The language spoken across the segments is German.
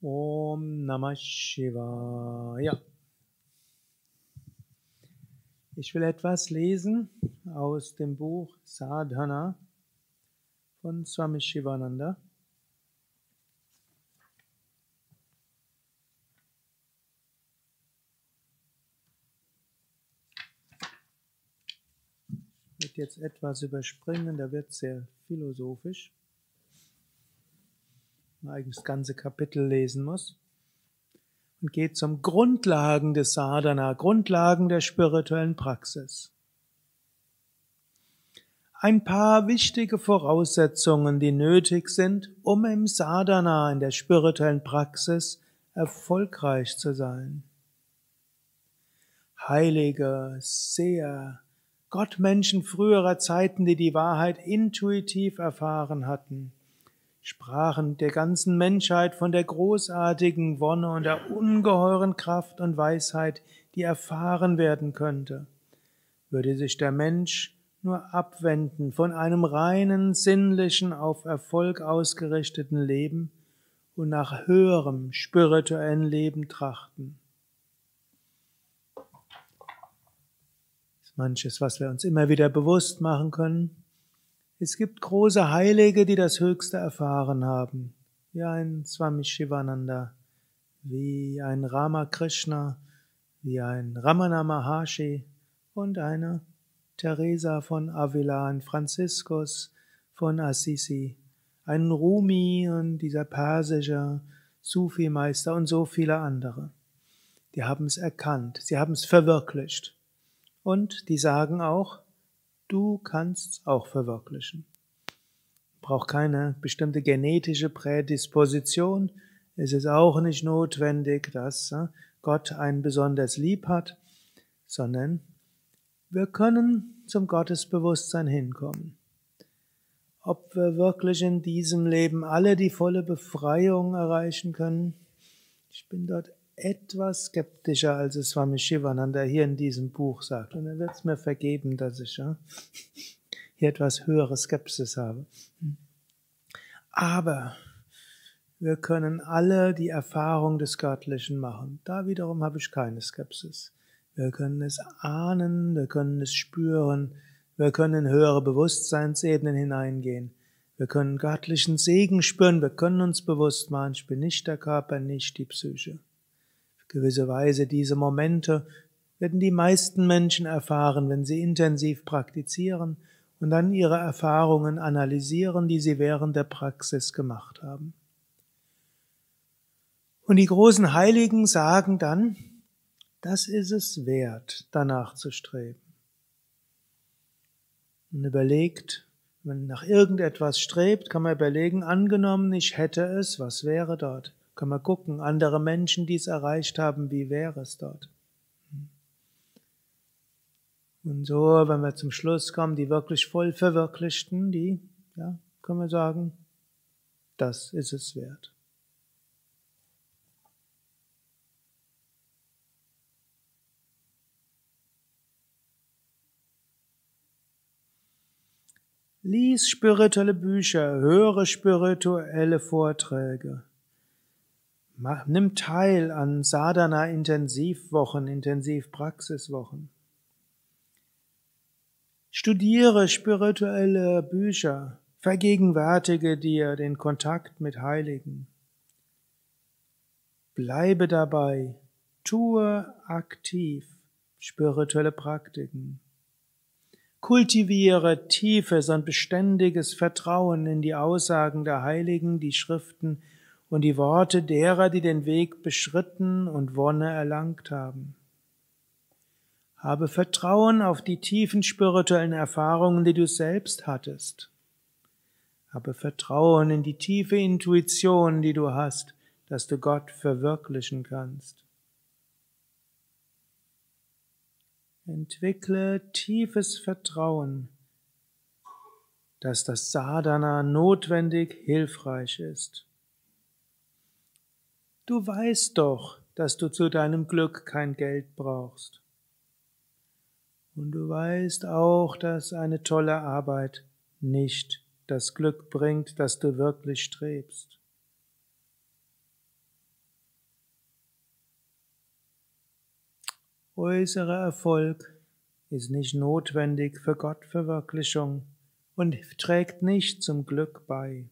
Om Namah Shivaya. Ich will etwas lesen aus dem Buch Sadhana von Swami Shivananda. Ich werde jetzt etwas überspringen, da wird sehr philosophisch eigentlich das ganze Kapitel lesen muss. Und geht zum Grundlagen des Sadhana, Grundlagen der spirituellen Praxis. Ein paar wichtige Voraussetzungen, die nötig sind, um im Sadhana, in der spirituellen Praxis, erfolgreich zu sein. Heilige, Seher, Gottmenschen früherer Zeiten, die die Wahrheit intuitiv erfahren hatten, sprachen der ganzen Menschheit von der großartigen Wonne und der ungeheuren Kraft und Weisheit, die erfahren werden könnte. Würde sich der Mensch nur abwenden von einem reinen, sinnlichen, auf Erfolg ausgerichteten Leben und nach höherem spirituellen Leben trachten. Das ist manches, was wir uns immer wieder bewusst machen können. Es gibt große Heilige, die das Höchste erfahren haben, wie ein Swami Shivananda, wie ein Ramakrishna, wie ein Ramana Maharshi und eine Teresa von Avila, ein Franziskus von Assisi, ein Rumi und dieser persische Sufi-Meister und so viele andere. Die haben es erkannt, sie haben es verwirklicht. Und die sagen auch, Du kannst auch verwirklichen. Braucht keine bestimmte genetische Prädisposition. Es ist auch nicht notwendig, dass äh, Gott einen besonders lieb hat, sondern wir können zum Gottesbewusstsein hinkommen. Ob wir wirklich in diesem Leben alle die volle Befreiung erreichen können, ich bin dort etwas skeptischer, als es Swami Shivananda hier in diesem Buch sagt. Und er wird es mir vergeben, dass ich ja, hier etwas höhere Skepsis habe. Aber wir können alle die Erfahrung des Göttlichen machen. Da wiederum habe ich keine Skepsis. Wir können es ahnen, wir können es spüren, wir können in höhere Bewusstseinsebenen hineingehen. Wir können göttlichen Segen spüren, wir können uns bewusst machen, ich bin nicht der Körper, nicht die Psyche gewisse Weise diese Momente werden die meisten Menschen erfahren, wenn sie intensiv praktizieren und dann ihre Erfahrungen analysieren, die sie während der Praxis gemacht haben. Und die großen Heiligen sagen dann, das ist es wert, danach zu streben. Und überlegt, wenn man nach irgendetwas strebt, kann man überlegen, angenommen, ich hätte es, was wäre dort? Können wir gucken, andere Menschen, die es erreicht haben, wie wäre es dort? Und so, wenn wir zum Schluss kommen, die wirklich voll Verwirklichten, die, ja, können wir sagen, das ist es wert. Lies spirituelle Bücher, höre spirituelle Vorträge. Nimm teil an Sadhana-Intensivwochen, Intensivpraxiswochen. Studiere spirituelle Bücher, vergegenwärtige dir den Kontakt mit Heiligen. Bleibe dabei, tue aktiv spirituelle Praktiken. Kultiviere tiefes und beständiges Vertrauen in die Aussagen der Heiligen, die Schriften und die Worte derer, die den Weg beschritten und Wonne erlangt haben. Habe Vertrauen auf die tiefen spirituellen Erfahrungen, die du selbst hattest. Habe Vertrauen in die tiefe Intuition, die du hast, dass du Gott verwirklichen kannst. Entwickle tiefes Vertrauen, dass das Sadhana notwendig hilfreich ist. Du weißt doch, dass du zu deinem Glück kein Geld brauchst. Und du weißt auch, dass eine tolle Arbeit nicht das Glück bringt, das du wirklich strebst. Äußerer Erfolg ist nicht notwendig für Gottverwirklichung und trägt nicht zum Glück bei.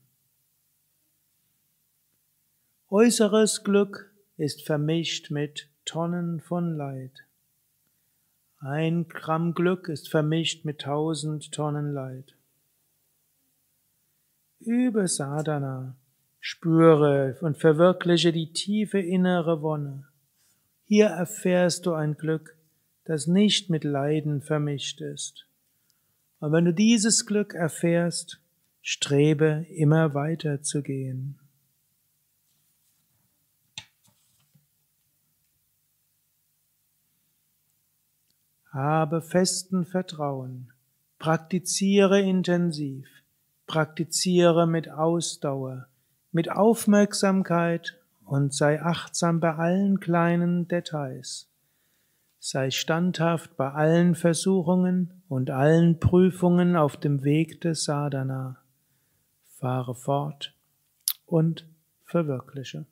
Äußeres Glück ist vermischt mit Tonnen von Leid. Ein Gramm Glück ist vermischt mit tausend Tonnen Leid. Übe Sadhana, spüre und verwirkliche die tiefe innere Wonne. Hier erfährst du ein Glück, das nicht mit Leiden vermischt ist. Und wenn du dieses Glück erfährst, strebe immer weiter zu gehen. Habe festen Vertrauen, praktiziere intensiv, praktiziere mit Ausdauer, mit Aufmerksamkeit und sei achtsam bei allen kleinen Details. Sei standhaft bei allen Versuchungen und allen Prüfungen auf dem Weg des Sadhana. Fahre fort und verwirkliche.